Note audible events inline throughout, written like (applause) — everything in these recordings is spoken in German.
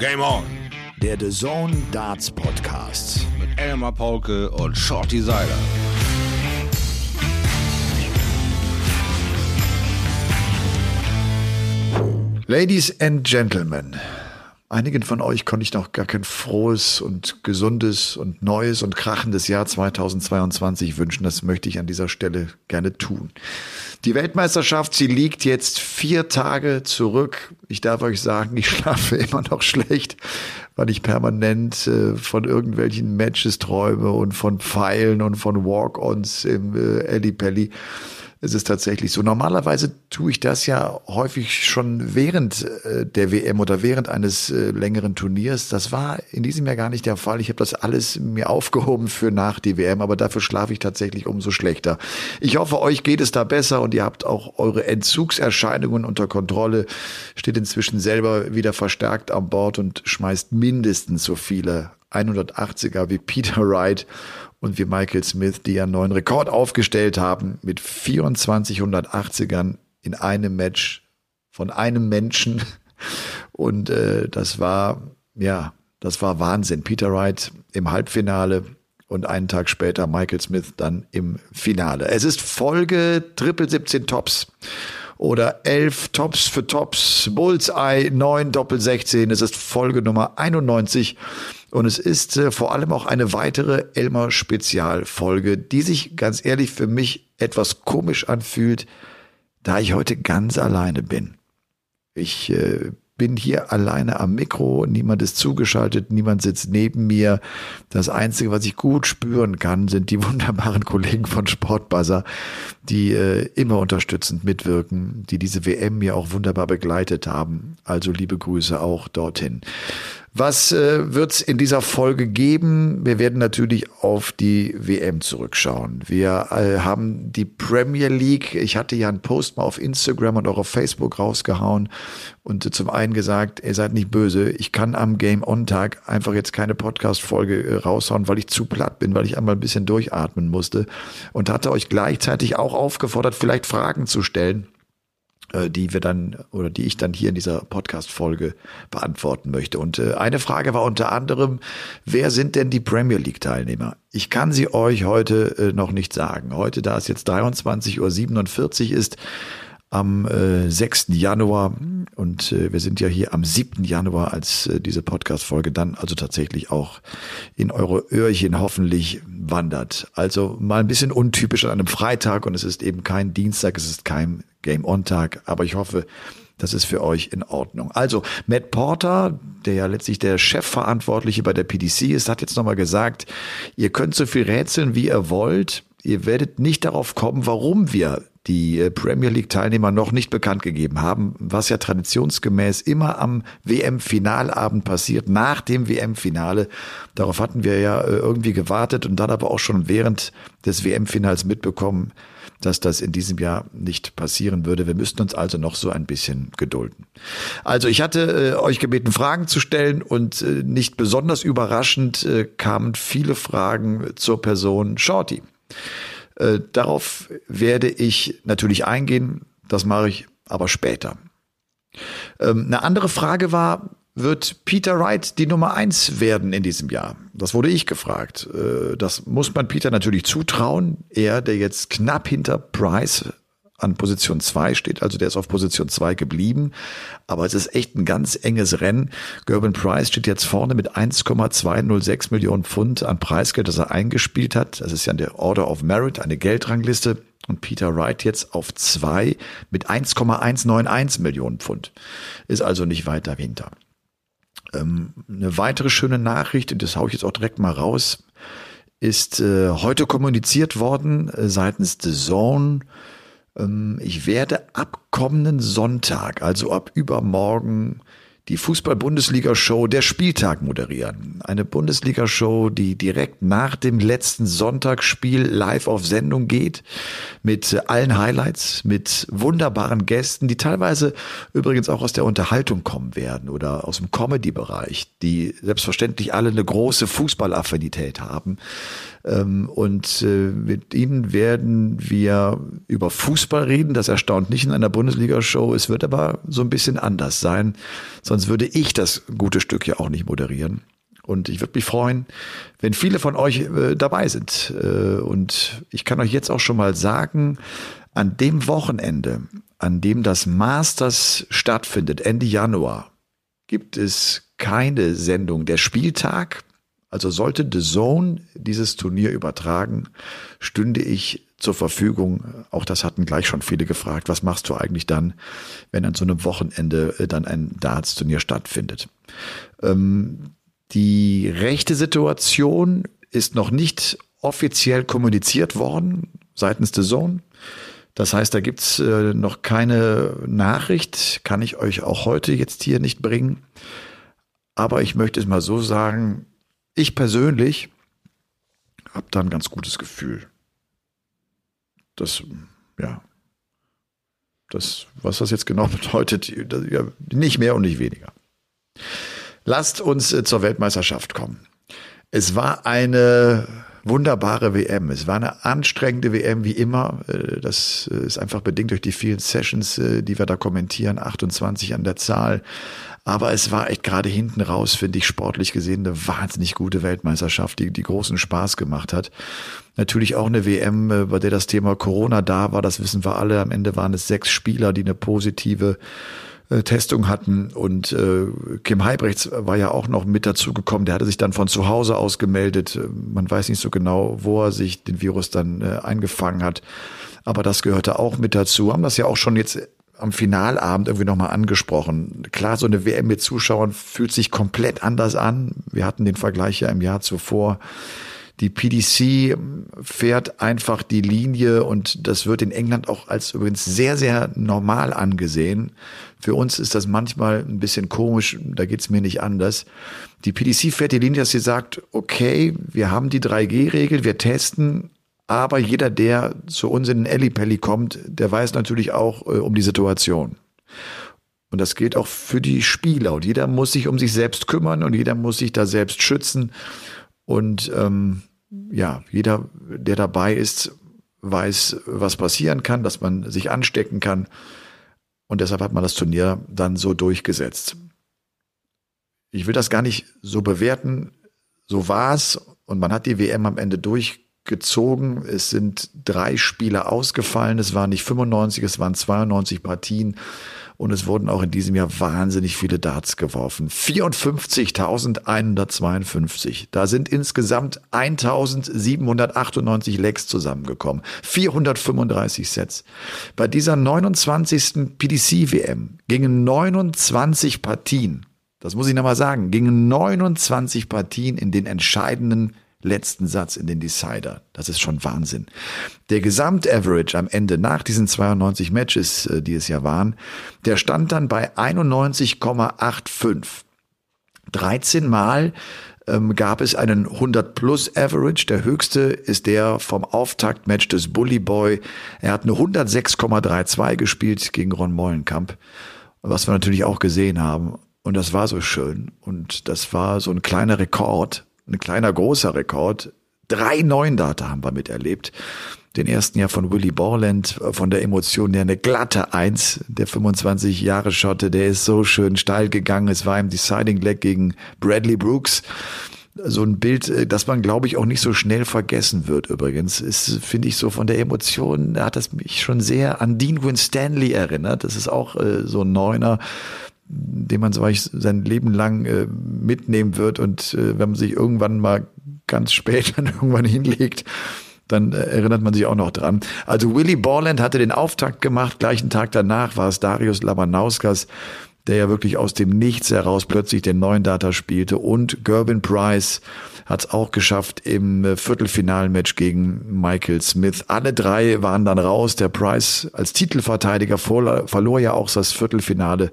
Game On. Der The Zone Darts Podcast. Mit Elmar Paulke und Shorty Seiler. Ladies and Gentlemen, einigen von euch konnte ich noch gar kein frohes und gesundes und neues und krachendes Jahr 2022 wünschen. Das möchte ich an dieser Stelle gerne tun. Die Weltmeisterschaft, sie liegt jetzt vier Tage zurück. Ich darf euch sagen, ich schlafe (laughs) immer noch schlecht, weil ich permanent äh, von irgendwelchen Matches träume und von Pfeilen und von Walk-ons im äh, Pelli ist es tatsächlich so. Normalerweise tue ich das ja häufig schon während äh, der WM oder während eines äh, längeren Turniers. Das war in diesem Jahr gar nicht der Fall. Ich habe das alles mir aufgehoben für nach die WM, aber dafür schlafe ich tatsächlich umso schlechter. Ich hoffe, euch geht es da besser und ihr habt auch eure Entzugserscheinungen unter Kontrolle, steht inzwischen selber wieder verstärkt an Bord und schmeißt mindestens so viele 180er wie Peter Wright und wie Michael Smith, die einen neuen Rekord aufgestellt haben mit 24 180ern in einem Match von einem Menschen. (laughs) Und äh, das war, ja, das war Wahnsinn. Peter Wright im Halbfinale und einen Tag später Michael Smith dann im Finale. Es ist Folge Triple 17 Tops oder 11 Tops für Tops, Bullseye 9 Doppel 16. Es ist Folge Nummer 91 und es ist äh, vor allem auch eine weitere Elmer Spezialfolge, die sich ganz ehrlich für mich etwas komisch anfühlt, da ich heute ganz alleine bin. Ich äh, bin hier alleine am Mikro, niemand ist zugeschaltet, niemand sitzt neben mir. Das Einzige, was ich gut spüren kann, sind die (laughs) wunderbaren Kollegen von Sportbuzzer, die äh, immer unterstützend mitwirken, die diese WM mir auch wunderbar begleitet haben. Also liebe Grüße auch dorthin. Was äh, wird es in dieser Folge geben? Wir werden natürlich auf die WM zurückschauen. Wir äh, haben die Premier League. Ich hatte ja einen Post mal auf Instagram und auch auf Facebook rausgehauen und äh, zum einen gesagt, ihr seid nicht böse. Ich kann am Game On Tag einfach jetzt keine Podcast-Folge äh, raushauen, weil ich zu platt bin, weil ich einmal ein bisschen durchatmen musste und hatte euch gleichzeitig auch aufgefordert, vielleicht Fragen zu stellen die wir dann oder die ich dann hier in dieser Podcast-Folge beantworten möchte. Und äh, eine Frage war unter anderem, wer sind denn die Premier League-Teilnehmer? Ich kann sie euch heute äh, noch nicht sagen. Heute, da es jetzt 23.47 Uhr ist, am äh, 6. Januar und äh, wir sind ja hier am 7. Januar, als äh, diese Podcast-Folge dann also tatsächlich auch in eure Öhrchen hoffentlich wandert. Also mal ein bisschen untypisch an einem Freitag und es ist eben kein Dienstag, es ist kein Game-On-Tag, aber ich hoffe, das ist für euch in Ordnung. Also, Matt Porter, der ja letztlich der Chefverantwortliche bei der PDC ist, hat jetzt nochmal gesagt, ihr könnt so viel rätseln, wie ihr wollt. Ihr werdet nicht darauf kommen, warum wir die äh, Premier League Teilnehmer noch nicht bekannt gegeben haben, was ja traditionsgemäß immer am WM-Finalabend passiert, nach dem WM-Finale. Darauf hatten wir ja äh, irgendwie gewartet und dann aber auch schon während des WM-Finals mitbekommen, dass das in diesem Jahr nicht passieren würde. Wir müssten uns also noch so ein bisschen gedulden. Also ich hatte äh, euch gebeten, Fragen zu stellen und äh, nicht besonders überraschend äh, kamen viele Fragen zur Person Shorty. Äh, darauf werde ich natürlich eingehen, das mache ich aber später. Ähm, eine andere Frage war, wird Peter Wright die Nummer eins werden in diesem Jahr? Das wurde ich gefragt. Äh, das muss man Peter natürlich zutrauen. Er, der jetzt knapp hinter Price an Position 2 steht, also der ist auf Position 2 geblieben. Aber es ist echt ein ganz enges Rennen. Gerben Price steht jetzt vorne mit 1,206 Millionen Pfund an Preisgeld, das er eingespielt hat. Das ist ja der Order of Merit, eine Geldrangliste. Und Peter Wright jetzt auf 2 mit 1,191 Millionen Pfund. Ist also nicht weit dahinter. Ähm, eine weitere schöne Nachricht, und das haue ich jetzt auch direkt mal raus, ist äh, heute kommuniziert worden äh, seitens The Zone. Ähm, ich werde ab kommenden Sonntag, also ab übermorgen, die Fußball-Bundesliga-Show Der Spieltag moderieren. Eine Bundesliga-Show, die direkt nach dem letzten Sonntagsspiel live auf Sendung geht, mit allen Highlights, mit wunderbaren Gästen, die teilweise übrigens auch aus der Unterhaltung kommen werden oder aus dem Comedy-Bereich, die selbstverständlich alle eine große Fußballaffinität haben. Ähm, und äh, mit ihnen werden wir über Fußball reden. Das erstaunt nicht in einer Bundesliga-Show. Es wird aber so ein bisschen anders sein. Sonst sonst würde ich das gute Stück ja auch nicht moderieren. Und ich würde mich freuen, wenn viele von euch äh, dabei sind. Äh, und ich kann euch jetzt auch schon mal sagen, an dem Wochenende, an dem das Masters stattfindet, Ende Januar, gibt es keine Sendung. Der Spieltag, also sollte The Zone dieses Turnier übertragen, stünde ich zur Verfügung. Auch das hatten gleich schon viele gefragt. Was machst du eigentlich dann, wenn an so einem Wochenende äh, dann ein Darts-Turnier stattfindet? Ähm, die rechte Situation ist noch nicht offiziell kommuniziert worden seitens der Zone. Das heißt, da gibt's äh, noch keine Nachricht, kann ich euch auch heute jetzt hier nicht bringen. Aber ich möchte es mal so sagen, ich persönlich habe da ein ganz gutes Gefühl. Das, ja, das, was das jetzt genau (laughs) bedeutet, nicht mehr und nicht weniger. Lasst uns äh, zur Weltmeisterschaft kommen. Es war eine wunderbare WM. Es war eine anstrengende WM wie immer. Äh, das äh, ist einfach bedingt durch die vielen Sessions, die wir da kommentieren, 28 an der Zahl. Aber es war echt gerade hinten raus, finde ich, sportlich gesehen eine wahnsinnig gute Weltmeisterschaft, die, die großen Spaß gemacht hat. Natürlich auch eine WM, bei der das Thema Corona da war, das wissen wir alle. Am Ende waren es sechs Spieler, die eine positive äh, Testung hatten. Und äh, Kim Heibrechts war ja auch noch mit dazu gekommen. Der hatte sich dann von zu Hause aus gemeldet. Man weiß nicht so genau, wo er sich den Virus dann äh, eingefangen hat. Aber das gehörte auch mit dazu. Haben das ja auch schon jetzt am Finalabend irgendwie nochmal angesprochen. Klar, so eine WM mit Zuschauern fühlt sich komplett anders an. Wir hatten den Vergleich ja im Jahr zuvor die PDC fährt einfach die Linie und das wird in England auch als übrigens sehr, sehr normal angesehen. Für uns ist das manchmal ein bisschen komisch, da geht's mir nicht anders. Die PDC fährt die Linie, dass sie sagt, okay, wir haben die 3G-Regel, wir testen, aber jeder, der zu uns in den Ellipelli kommt, der weiß natürlich auch äh, um die Situation. Und das gilt auch für die Spieler. Und jeder muss sich um sich selbst kümmern und jeder muss sich da selbst schützen. Und ähm, ja, jeder, der dabei ist, weiß, was passieren kann, dass man sich anstecken kann. Und deshalb hat man das Turnier dann so durchgesetzt. Ich will das gar nicht so bewerten. So war es. Und man hat die WM am Ende durchgezogen. Es sind drei Spiele ausgefallen. Es waren nicht 95, es waren 92 Partien. Und es wurden auch in diesem Jahr wahnsinnig viele Darts geworfen. 54.152. Da sind insgesamt 1.798 Legs zusammengekommen. 435 Sets. Bei dieser 29. PDC-WM gingen 29 Partien. Das muss ich nochmal sagen. Gingen 29 Partien in den entscheidenden letzten Satz in den Decider. Das ist schon Wahnsinn. Der Gesamtaverage am Ende nach diesen 92 Matches, äh, die es ja waren, der stand dann bei 91,85. 13 Mal ähm, gab es einen 100 plus Average. Der höchste ist der vom Auftaktmatch des Bully Boy. Er hat eine 106,32 gespielt gegen Ron Mollenkamp, was wir natürlich auch gesehen haben. Und das war so schön. Und das war so ein kleiner Rekord ein kleiner großer Rekord. Drei neuen Data haben wir miterlebt. Den ersten ja von Willy Borland, von der Emotion der eine glatte Eins, der 25 Jahre Schotte, der ist so schön steil gegangen. Es war im Deciding Leg gegen Bradley Brooks. So ein Bild, äh, das man, glaube ich, auch nicht so schnell vergessen wird übrigens. Ist, finde ich, so von der Emotion, da hat das mich schon sehr an Dean Winstanley erinnert. Das ist auch äh, so ein Neuner, den man so sein Leben lang äh, mitnehmen wird und äh, wenn man sich irgendwann mal ganz spät (laughs) dann irgendwann hinlegt, dann äh, erinnert man sich auch noch dran. Also Willy Borland hatte den Auftakt gemacht, gleichen Tag danach war es Darius Labanauskas, der ja wirklich aus dem Nichts heraus plötzlich den neuen Data spielte und Gervin Price hat es auch geschafft im äh, Viertelfinalmatch gegen Michael Smith. Alle drei waren dann raus. Der Price als Titelverteidiger verlor ja auch das Viertelfinale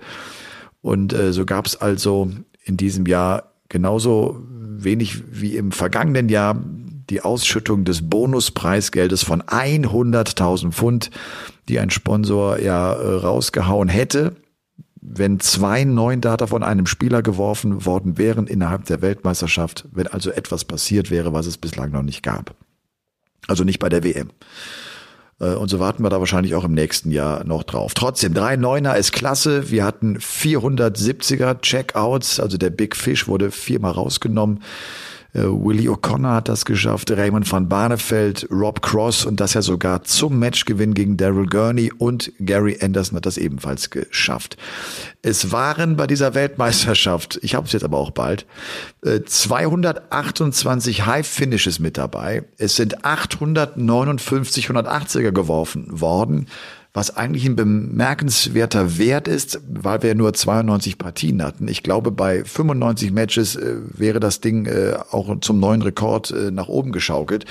und äh, so gab es also in diesem Jahr genauso wenig wie im vergangenen Jahr die Ausschüttung des Bonuspreisgeldes von 100.000 Pfund, die ein Sponsor ja äh, rausgehauen hätte, wenn zwei neuen Data von einem Spieler geworfen worden wären innerhalb der Weltmeisterschaft, wenn also etwas passiert wäre, was es bislang noch nicht gab. Also nicht bei der WM. Äh, und so warten wir da wahrscheinlich auch im nächsten Jahr noch drauf. Trotzdem, 3,9er ist klasse. Wir hatten 470er Checkouts. Also der Big Fish wurde viermal rausgenommen. Äh, Willie O'Connor hat das geschafft, Raymond van Barneveld, Rob Cross und das ja sogar zum Matchgewinn gegen Daryl Gurney und Gary Anderson hat das ebenfalls geschafft. Es waren bei dieser Weltmeisterschaft, ich habe es jetzt aber auch bald, 228 äh, High Finishes mit dabei. Es sind 859 180er geworfen worden was eigentlich ein bemerkenswerter Wert ist, weil wir nur 92 Partien hatten. Ich glaube, bei 95 Matches äh, wäre das Ding äh, auch zum neuen Rekord äh, nach oben geschaukelt.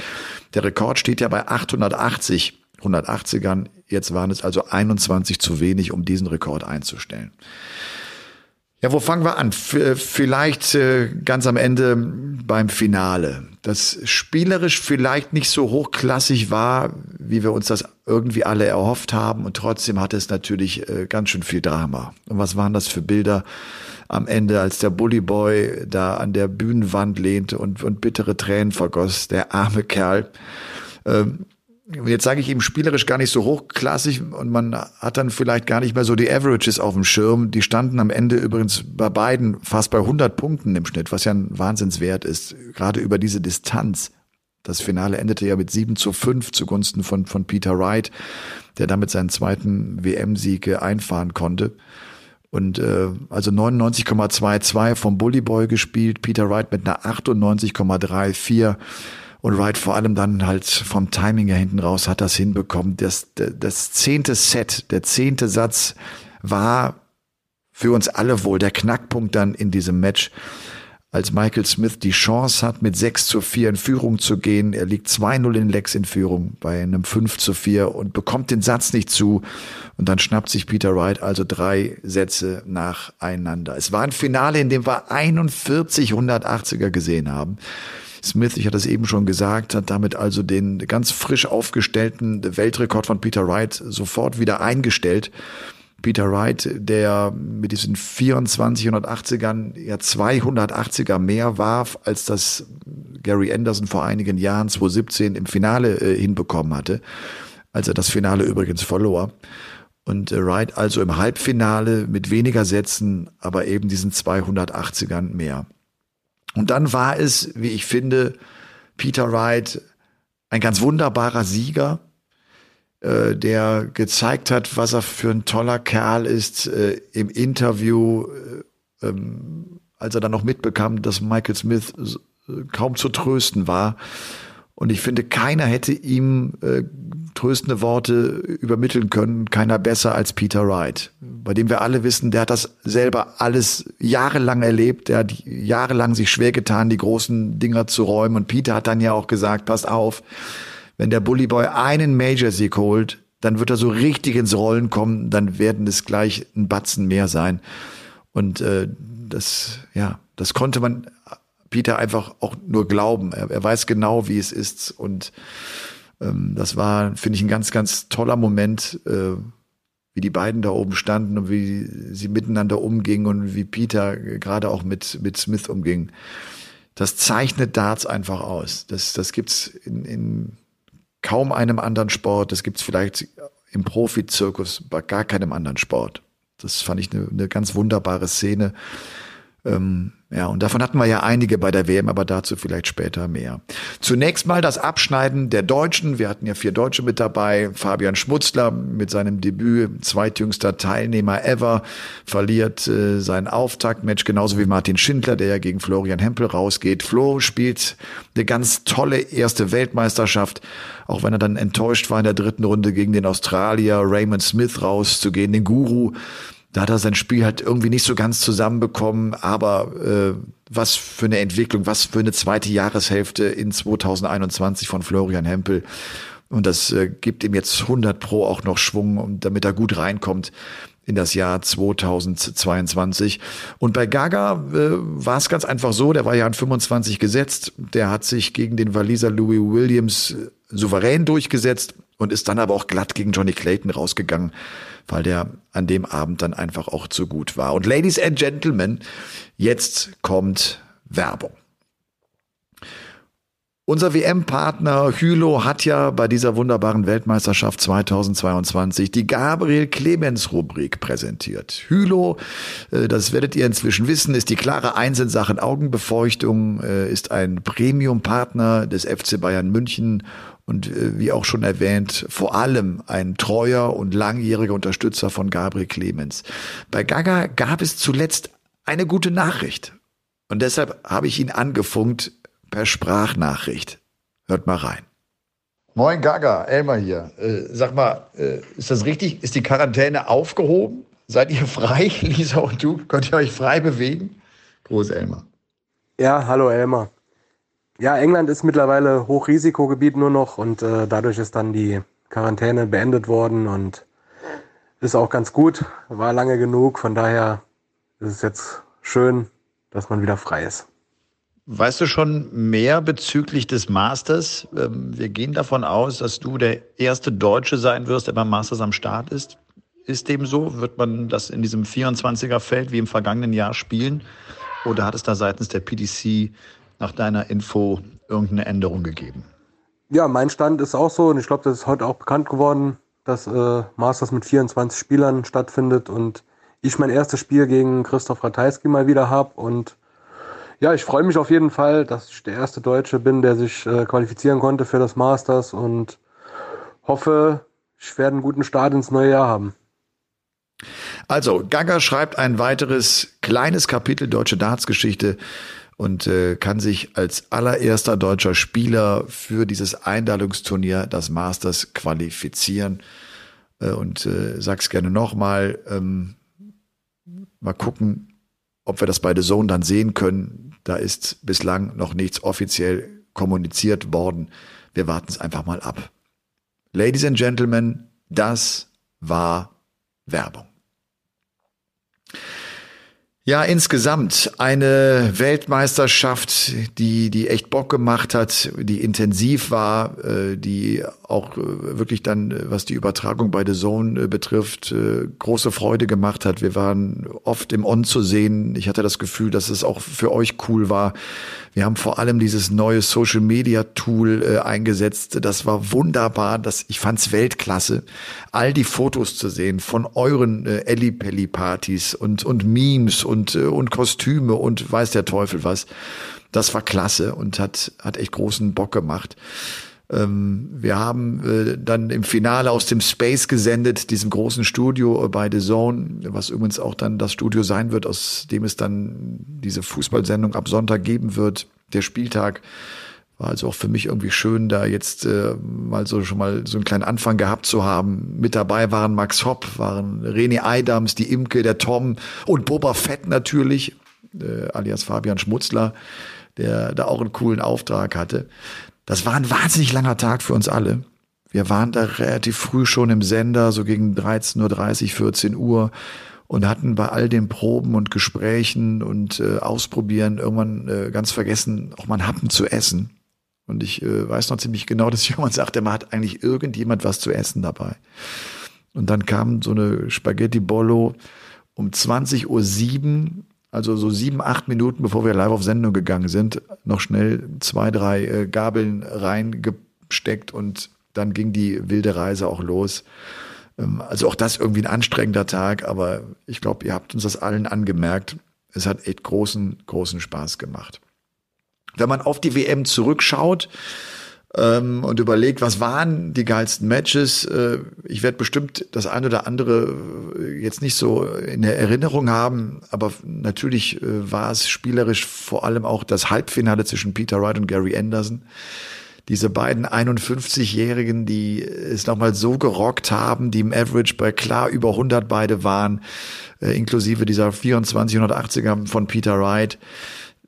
Der Rekord steht ja bei 880 180ern. Jetzt waren es also 21 zu wenig, um diesen Rekord einzustellen. Ja, wo fangen wir an? Vielleicht äh, ganz am Ende beim Finale. Das spielerisch vielleicht nicht so hochklassig war, wie wir uns das irgendwie alle erhofft haben. Und trotzdem hatte es natürlich äh, ganz schön viel Drama. Und was waren das für Bilder am Ende, als der Bully Boy da an der Bühnenwand lehnte und, und bittere Tränen vergoss, der arme Kerl. Ähm, jetzt sage ich eben spielerisch gar nicht so hochklassig und man hat dann vielleicht gar nicht mehr so die Averages auf dem Schirm. Die standen am Ende übrigens bei beiden fast bei 100 Punkten im Schnitt, was ja ein Wahnsinnswert ist, gerade über diese Distanz. Das Finale endete ja mit 7 zu 5 zugunsten von, von Peter Wright, der damit seinen zweiten WM-Sieg einfahren konnte. Und äh, also 99,22 vom Bully Boy gespielt, Peter Wright mit einer 98,34 und Wright vor allem dann halt vom Timing her hinten raus hat das hinbekommen. Das, das zehnte Set, der zehnte Satz war für uns alle wohl der Knackpunkt dann in diesem Match als Michael Smith die Chance hat, mit 6 zu 4 in Führung zu gehen. Er liegt 2-0 in Lex in Führung bei einem 5 zu 4 und bekommt den Satz nicht zu. Und dann schnappt sich Peter Wright also drei Sätze nacheinander. Es war ein Finale, in dem wir 41 180er gesehen haben. Smith, ich hatte es eben schon gesagt, hat damit also den ganz frisch aufgestellten Weltrekord von Peter Wright sofort wieder eingestellt. Peter Wright, der mit diesen 24 180ern ja 280er mehr warf, als das Gary Anderson vor einigen Jahren 2017 im Finale äh, hinbekommen hatte, als er das Finale übrigens verlor. Und äh, Wright also im Halbfinale mit weniger Sätzen, aber eben diesen 280ern mehr. Und dann war es, wie ich finde, Peter Wright ein ganz wunderbarer Sieger, äh, der gezeigt hat, was er für ein toller Kerl ist äh, im Interview, äh, ähm, als er dann noch mitbekam, dass Michael Smith äh, kaum zu trösten war. Und ich finde, keiner hätte ihm äh, tröstende Worte übermitteln können, keiner besser als Peter Wright, bei dem wir alle wissen, der hat das selber alles jahrelang erlebt, der hat jahrelang sich schwer getan, die großen Dinger zu räumen. Und Peter hat dann ja auch gesagt, passt auf, wenn der Bully Boy einen Major-Sieg holt, dann wird er so richtig ins Rollen kommen, dann werden es gleich ein Batzen mehr sein. Und äh, das, ja, das konnte man Peter einfach auch nur glauben. Er, er weiß genau, wie es ist. Und ähm, das war, finde ich, ein ganz, ganz toller Moment, äh, wie die beiden da oben standen und wie sie miteinander umgingen und wie Peter gerade auch mit, mit Smith umging. Das zeichnet Darts einfach aus. Das, das gibt's in, in kaum einem anderen Sport. Das gibt's vielleicht im Profizirkus bei gar keinem anderen Sport. Das fand ich eine, eine ganz wunderbare Szene. Ähm, ja, und davon hatten wir ja einige bei der WM, aber dazu vielleicht später mehr. Zunächst mal das Abschneiden der Deutschen. Wir hatten ja vier Deutsche mit dabei. Fabian Schmutzler mit seinem Debüt, zweitjüngster Teilnehmer ever, verliert äh, sein Auftaktmatch, genauso wie Martin Schindler, der ja gegen Florian Hempel rausgeht. Flo spielt eine ganz tolle erste Weltmeisterschaft, auch wenn er dann enttäuscht war in der dritten Runde gegen den Australier Raymond Smith rauszugehen, den Guru da hat er sein Spiel halt irgendwie nicht so ganz zusammenbekommen, aber äh, was für eine Entwicklung, was für eine zweite Jahreshälfte in 2021 von Florian Hempel. Und das äh, gibt ihm jetzt 100 Pro auch noch Schwung, damit er gut reinkommt in das Jahr 2022. Und bei Gaga äh, war es ganz einfach so, der war ja an 25 gesetzt, der hat sich gegen den Waliser Louis Williams äh, souverän durchgesetzt und ist dann aber auch glatt gegen Johnny Clayton rausgegangen weil der an dem Abend dann einfach auch zu gut war. Und Ladies and Gentlemen, jetzt kommt Werbung. Unser WM-Partner Hylo hat ja bei dieser wunderbaren Weltmeisterschaft 2022 die Gabriel Clemens Rubrik präsentiert. Hylo, äh, das werdet ihr inzwischen wissen, ist die klare Eins in Sachen Augenbefeuchtung, äh, ist ein Premium-Partner des FC Bayern München und äh, wie auch schon erwähnt, vor allem ein treuer und langjähriger Unterstützer von Gabriel Clemens. Bei Gaga gab es zuletzt eine gute Nachricht. Und deshalb habe ich ihn angefunkt, per Sprachnachricht. Hört mal rein. Moin Gaga, Elmar hier. Äh, sag mal, äh, ist das richtig? Ist die Quarantäne aufgehoben? Seid ihr frei, (laughs) Lisa und du? Könnt ihr euch frei bewegen? Groß Elmar. Ja, hallo Elmar. Ja, England ist mittlerweile Hochrisikogebiet nur noch und äh, dadurch ist dann die Quarantäne beendet worden und ist auch ganz gut, war lange genug, von daher ist es jetzt schön, dass man wieder frei ist. Weißt du schon mehr bezüglich des Masters? Ähm, wir gehen davon aus, dass du der erste Deutsche sein wirst, der beim Masters am Start ist. Ist dem so? Wird man das in diesem 24er-Feld wie im vergangenen Jahr spielen? Oder hat es da seitens der PDC nach deiner Info irgendeine Änderung gegeben? Ja, mein Stand ist auch so und ich glaube, das ist heute auch bekannt geworden, dass äh, Masters mit 24 Spielern stattfindet und ich mein erstes Spiel gegen Christoph Ratajski mal wieder habe und ja, ich freue mich auf jeden Fall, dass ich der erste Deutsche bin, der sich äh, qualifizieren konnte für das Masters und hoffe, ich werde einen guten Start ins neue Jahr haben. Also, Gaga schreibt ein weiteres kleines Kapitel deutsche Dartsgeschichte und äh, kann sich als allererster deutscher Spieler für dieses Einladungsturnier, das Masters, qualifizieren. Äh, und äh, sag's gerne nochmal. Ähm, mal gucken, ob wir das bei The Zone dann sehen können, da ist bislang noch nichts offiziell kommuniziert worden. Wir warten es einfach mal ab. Ladies and Gentlemen, das war Werbung. Ja, insgesamt eine Weltmeisterschaft, die, die echt Bock gemacht hat, die intensiv war, äh, die auch äh, wirklich dann, was die Übertragung bei The Zone äh, betrifft, große Freude gemacht hat. Wir waren oft im On zu sehen. Ich hatte das Gefühl, dass es auch für euch cool war. Wir haben vor allem dieses neue Social Media Tool eingesetzt. Das war wunderbar. Das, ich fand's Weltklasse. All die Fotos zu sehen von euren äh, Ellipelli Partys und, und Memes und äh, und Kostüme und weiß der Teufel was. Das war klasse und hat, hat echt großen Bock gemacht. Ähm, wir haben äh, dann im Finale aus dem Space gesendet, diesem großen Studio bei The Zone, was übrigens auch dann das Studio sein wird, aus dem es dann diese Fußballsendung ab Sonntag geben wird, der Spieltag. War also auch für mich irgendwie schön, da jetzt äh, mal so schon mal so einen kleinen Anfang gehabt zu haben. Mit dabei waren Max Hopp, waren René Eidams, die Imke, der Tom und Boba Fett natürlich, äh, alias Fabian Schmutzler, der da auch einen coolen Auftrag hatte. Das war ein wahnsinnig langer Tag für uns alle. Wir waren da relativ früh schon im Sender, so gegen 13.30 Uhr, 14 Uhr und hatten bei all den Proben und Gesprächen und äh, Ausprobieren irgendwann äh, ganz vergessen, auch mal einen Happen zu essen. Und ich äh, weiß noch ziemlich genau, (laughs) dass jemand sagte, man hat eigentlich irgendjemand was zu essen dabei. Und dann kam so eine Spaghetti Bollo um 20.07 Uhr, also so sieben, acht Minuten, bevor wir live auf Sendung gegangen sind, noch schnell zwei, drei äh, Gabeln reingesteckt und dann ging die wilde Reise auch los. Ähm, also auch das irgendwie ein anstrengender Tag, aber ich glaube, ihr habt uns das allen angemerkt. Es hat echt großen, großen Spaß gemacht wenn man auf die WM zurückschaut ähm, und überlegt, was waren die geilsten Matches, äh, ich werde bestimmt das eine oder andere äh, jetzt nicht so in der Erinnerung haben, aber natürlich äh, war es spielerisch vor allem auch das Halbfinale zwischen Peter Wright und Gary Anderson diese beiden 51-Jährigen, die es nochmal so gerockt haben, die im Average bei klar über 100 beide waren, äh, inklusive dieser 2480er von Peter Wright.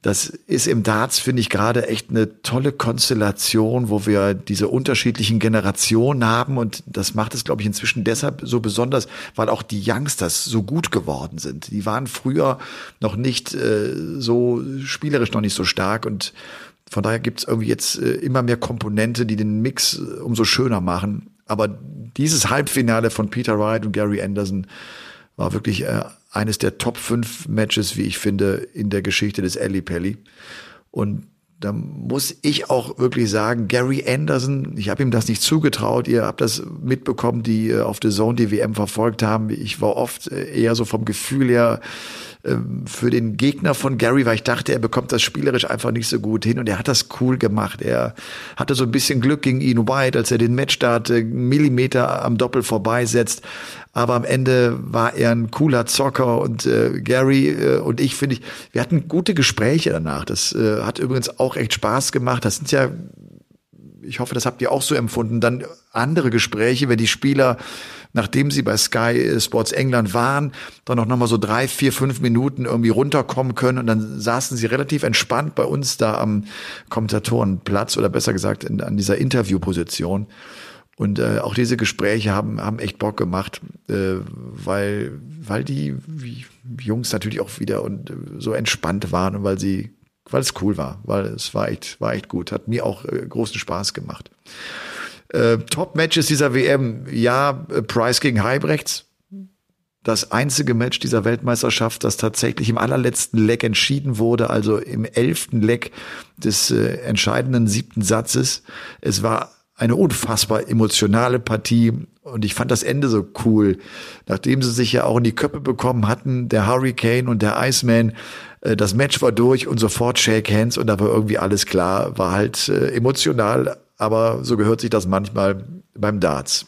Das ist im Darts, finde ich, gerade echt eine tolle Konstellation, wo wir diese unterschiedlichen Generationen haben. Und das macht es, glaube ich, inzwischen deshalb so besonders, weil auch die Youngsters so gut geworden sind. Die waren früher noch nicht äh, so spielerisch noch nicht so stark. Und von daher gibt es irgendwie jetzt äh, immer mehr Komponente, die den Mix äh, umso schöner machen. Aber dieses Halbfinale von Peter Wright und Gary Anderson war wirklich äh, eines der Top 5 Matches, wie ich finde, in der Geschichte des Ali Pelli. Und da muss ich auch wirklich sagen, Gary Anderson, ich habe ihm das nicht zugetraut, ihr habt das mitbekommen, die äh, auf The Zone die WM verfolgt haben. Ich war oft äh, eher so vom Gefühl her für den Gegner von Gary, weil ich dachte, er bekommt das spielerisch einfach nicht so gut hin und er hat das cool gemacht. Er hatte so ein bisschen Glück gegen Ian White, als er den Matchstart äh, Millimeter am Doppel vorbeisetzt. Aber am Ende war er ein cooler Zocker und äh, Gary äh, und ich finde ich, wir hatten gute Gespräche danach. Das äh, hat übrigens auch echt Spaß gemacht. Das sind ja ich hoffe, das habt ihr auch so empfunden, dann andere Gespräche, wenn die Spieler, nachdem sie bei Sky Sports England waren, dann auch nochmal so drei, vier, fünf Minuten irgendwie runterkommen können und dann saßen sie relativ entspannt bei uns da am Kommentatorenplatz oder besser gesagt in, an dieser Interviewposition. Und äh, auch diese Gespräche haben, haben echt Bock gemacht, äh, weil, weil die Jungs natürlich auch wieder und äh, so entspannt waren und weil sie weil es cool war, weil es war echt, war echt gut. Hat mir auch äh, großen Spaß gemacht. Äh, Top-Matches dieser WM, ja, äh, Price gegen Heibrechts. Das einzige Match dieser Weltmeisterschaft, das tatsächlich im allerletzten Leck entschieden wurde, also im elften Leck des äh, entscheidenden siebten Satzes. Es war eine unfassbar emotionale Partie und ich fand das Ende so cool. Nachdem sie sich ja auch in die Köpfe bekommen hatten, der Hurricane und der Iceman, das Match war durch und sofort Shake Hands und da war irgendwie alles klar, war halt äh, emotional, aber so gehört sich das manchmal beim Darts.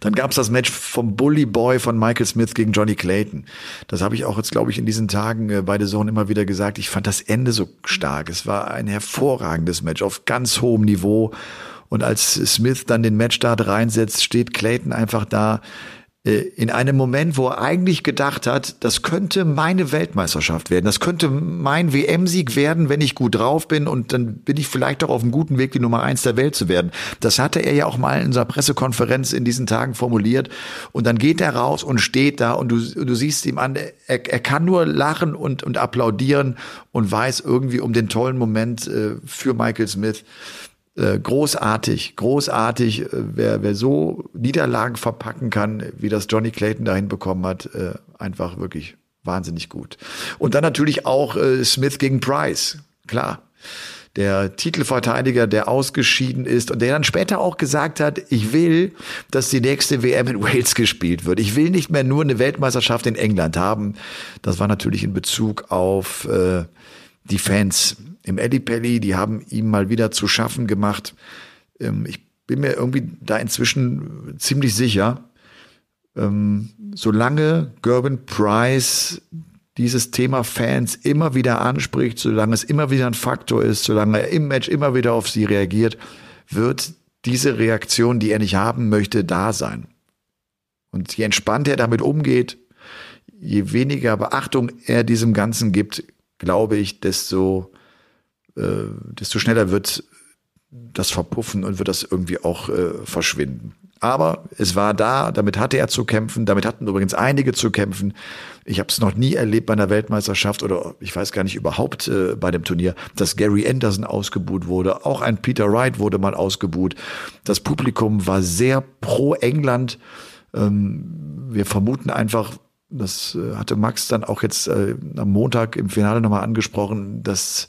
Dann gab es das Match vom Bully Boy von Michael Smith gegen Johnny Clayton. Das habe ich auch jetzt, glaube ich, in diesen Tagen äh, bei The immer wieder gesagt. Ich fand das Ende so stark. Es war ein hervorragendes Match auf ganz hohem Niveau. Und als Smith dann den Matchstart reinsetzt, steht Clayton einfach da äh, in einem Moment, wo er eigentlich gedacht hat, das könnte meine Weltmeisterschaft werden, das könnte mein WM-Sieg werden, wenn ich gut drauf bin und dann bin ich vielleicht auch auf einem guten Weg, die Nummer eins der Welt zu werden. Das hatte er ja auch mal in unserer Pressekonferenz in diesen Tagen formuliert und dann geht er raus und steht da und du, du siehst ihm an, er, er kann nur lachen und, und applaudieren und weiß irgendwie um den tollen Moment äh, für Michael Smith. Äh, großartig, großartig, äh, wer, wer so Niederlagen verpacken kann, wie das Johnny Clayton dahin bekommen hat, äh, einfach wirklich wahnsinnig gut. Und dann natürlich auch Smith gegen Price, klar. Der Titelverteidiger, der ausgeschieden ist und der dann später auch gesagt hat, ich will, dass die nächste WM in Wales gespielt wird. Ich will nicht mehr nur eine Weltmeisterschaft in England haben. Das war natürlich in Bezug auf äh, die Fans im Eddie die haben ihm mal wieder zu schaffen gemacht. Ähm, ich bin mir irgendwie da inzwischen ziemlich sicher, ähm, solange Gerben Price dieses Thema Fans immer wieder anspricht, solange es immer wieder ein Faktor ist, solange er im Match immer wieder auf sie reagiert, wird diese Reaktion, die er nicht haben möchte, da sein. Und je entspannter er damit umgeht, je weniger Beachtung er diesem Ganzen gibt, glaube ich, desto äh, desto schneller wird das verpuffen und wird das irgendwie auch äh, verschwinden. Aber es war da, damit hatte er zu kämpfen, damit hatten übrigens einige zu kämpfen. Ich habe es noch nie erlebt bei einer Weltmeisterschaft oder ich weiß gar nicht überhaupt äh, bei dem Turnier, dass Gary Anderson ausgebuht wurde. Auch ein Peter Wright wurde mal ausgebuht. Das Publikum war sehr pro England. Ähm, wir vermuten einfach, das äh, hatte Max dann auch jetzt äh, am Montag im Finale nochmal angesprochen, dass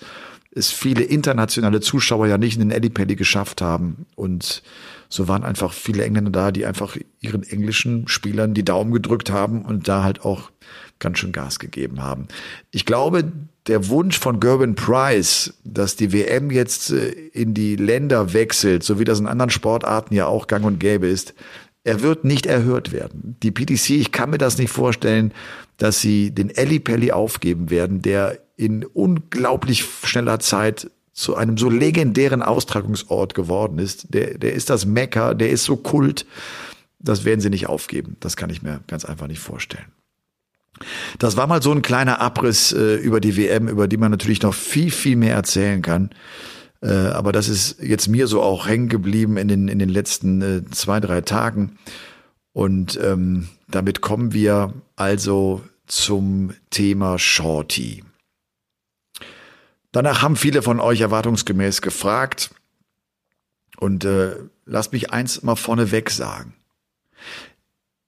es viele internationale Zuschauer ja nicht in den Ellipelli geschafft haben. Und so waren einfach viele Engländer da, die einfach ihren englischen Spielern die Daumen gedrückt haben und da halt auch ganz schön Gas gegeben haben. Ich glaube, der Wunsch von Gerben Price, dass die WM jetzt äh, in die Länder wechselt, so wie das in anderen Sportarten ja auch gang und gäbe ist, er wird nicht erhört werden. Die PTC, ich kann mir das nicht vorstellen, dass sie den Ellipelli aufgeben werden, der in unglaublich schneller Zeit zu einem so legendären Austragungsort geworden ist. Der, der ist das Mecker, der ist so kult. Das werden sie nicht aufgeben. Das kann ich mir ganz einfach nicht vorstellen. Das war mal so ein kleiner Abriss äh, über die WM, über die man natürlich noch viel, viel mehr erzählen kann. Äh, aber das ist jetzt mir so auch hängen geblieben in den, in den letzten äh, zwei, drei Tagen. Und ähm, damit kommen wir also zum Thema Shorty. Danach haben viele von euch erwartungsgemäß gefragt. Und äh, lasst mich eins mal vorneweg sagen.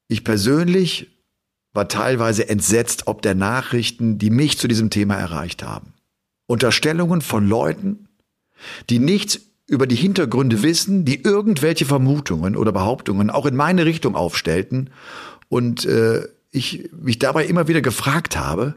Ich persönlich war teilweise entsetzt ob der Nachrichten, die mich zu diesem Thema erreicht haben. Unterstellungen von Leuten, die nichts über die Hintergründe wissen, die irgendwelche Vermutungen oder Behauptungen auch in meine Richtung aufstellten und äh, ich mich dabei immer wieder gefragt habe,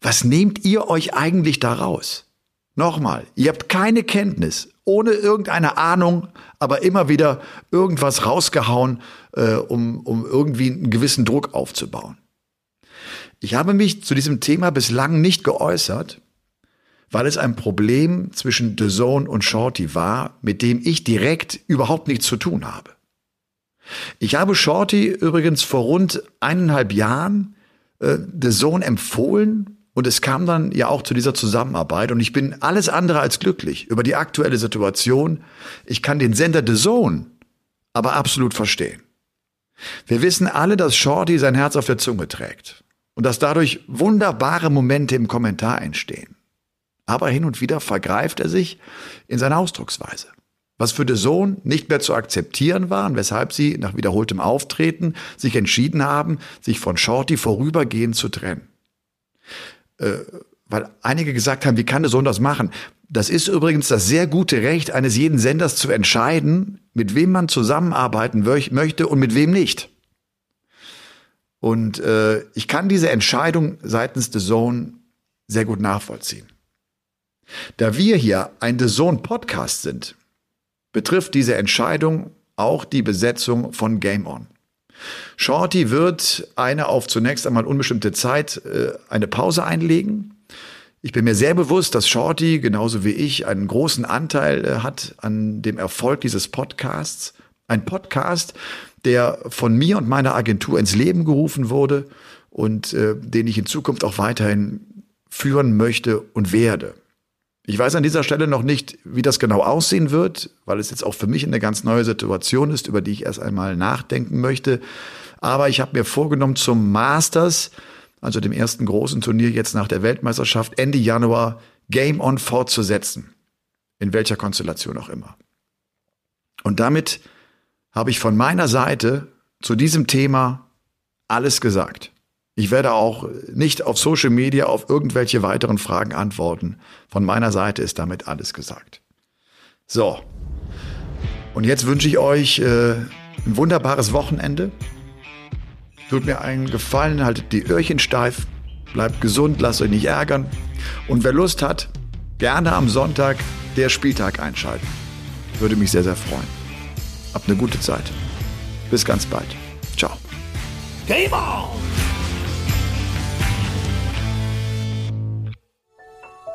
was nehmt ihr euch eigentlich daraus? Nochmal, ihr habt keine Kenntnis, ohne irgendeine Ahnung, aber immer wieder irgendwas rausgehauen, äh, um, um irgendwie einen gewissen Druck aufzubauen. Ich habe mich zu diesem Thema bislang nicht geäußert, weil es ein Problem zwischen The Zone und Shorty war, mit dem ich direkt überhaupt nichts zu tun habe. Ich habe Shorty übrigens vor rund eineinhalb Jahren äh, The Zone empfohlen und es kam dann ja auch zu dieser Zusammenarbeit und ich bin alles andere als glücklich über die aktuelle Situation. Ich kann den Sender The Zone aber absolut verstehen. Wir wissen alle, dass Shorty sein Herz auf der Zunge trägt und dass dadurch wunderbare Momente im Kommentar entstehen. Aber hin und wieder vergreift er sich in seiner Ausdrucksweise. Was für den Sohn nicht mehr zu akzeptieren war und weshalb sie nach wiederholtem Auftreten sich entschieden haben, sich von Shorty vorübergehend zu trennen. Äh, weil einige gesagt haben, wie kann der Sohn das machen? Das ist übrigens das sehr gute Recht eines jeden Senders zu entscheiden, mit wem man zusammenarbeiten möchte und mit wem nicht. Und äh, ich kann diese Entscheidung seitens The Zone sehr gut nachvollziehen. Da wir hier ein The Zone Podcast sind, betrifft diese Entscheidung auch die Besetzung von Game On. Shorty wird eine auf zunächst einmal unbestimmte Zeit äh, eine Pause einlegen. Ich bin mir sehr bewusst, dass Shorty genauso wie ich einen großen Anteil äh, hat an dem Erfolg dieses Podcasts. Ein Podcast, der von mir und meiner Agentur ins Leben gerufen wurde und äh, den ich in Zukunft auch weiterhin führen möchte und werde. Ich weiß an dieser Stelle noch nicht, wie das genau aussehen wird, weil es jetzt auch für mich eine ganz neue Situation ist, über die ich erst einmal nachdenken möchte. Aber ich habe mir vorgenommen, zum Masters, also dem ersten großen Turnier jetzt nach der Weltmeisterschaft, Ende Januar Game On fortzusetzen. In welcher Konstellation auch immer. Und damit habe ich von meiner Seite zu diesem Thema alles gesagt. Ich werde auch nicht auf Social Media auf irgendwelche weiteren Fragen antworten. Von meiner Seite ist damit alles gesagt. So. Und jetzt wünsche ich euch äh, ein wunderbares Wochenende. Tut mir einen Gefallen, haltet die Öhrchen steif, bleibt gesund, lasst euch nicht ärgern. Und wer Lust hat, gerne am Sonntag der Spieltag einschalten. Würde mich sehr, sehr freuen. Habt eine gute Zeit. Bis ganz bald. Ciao. Game on!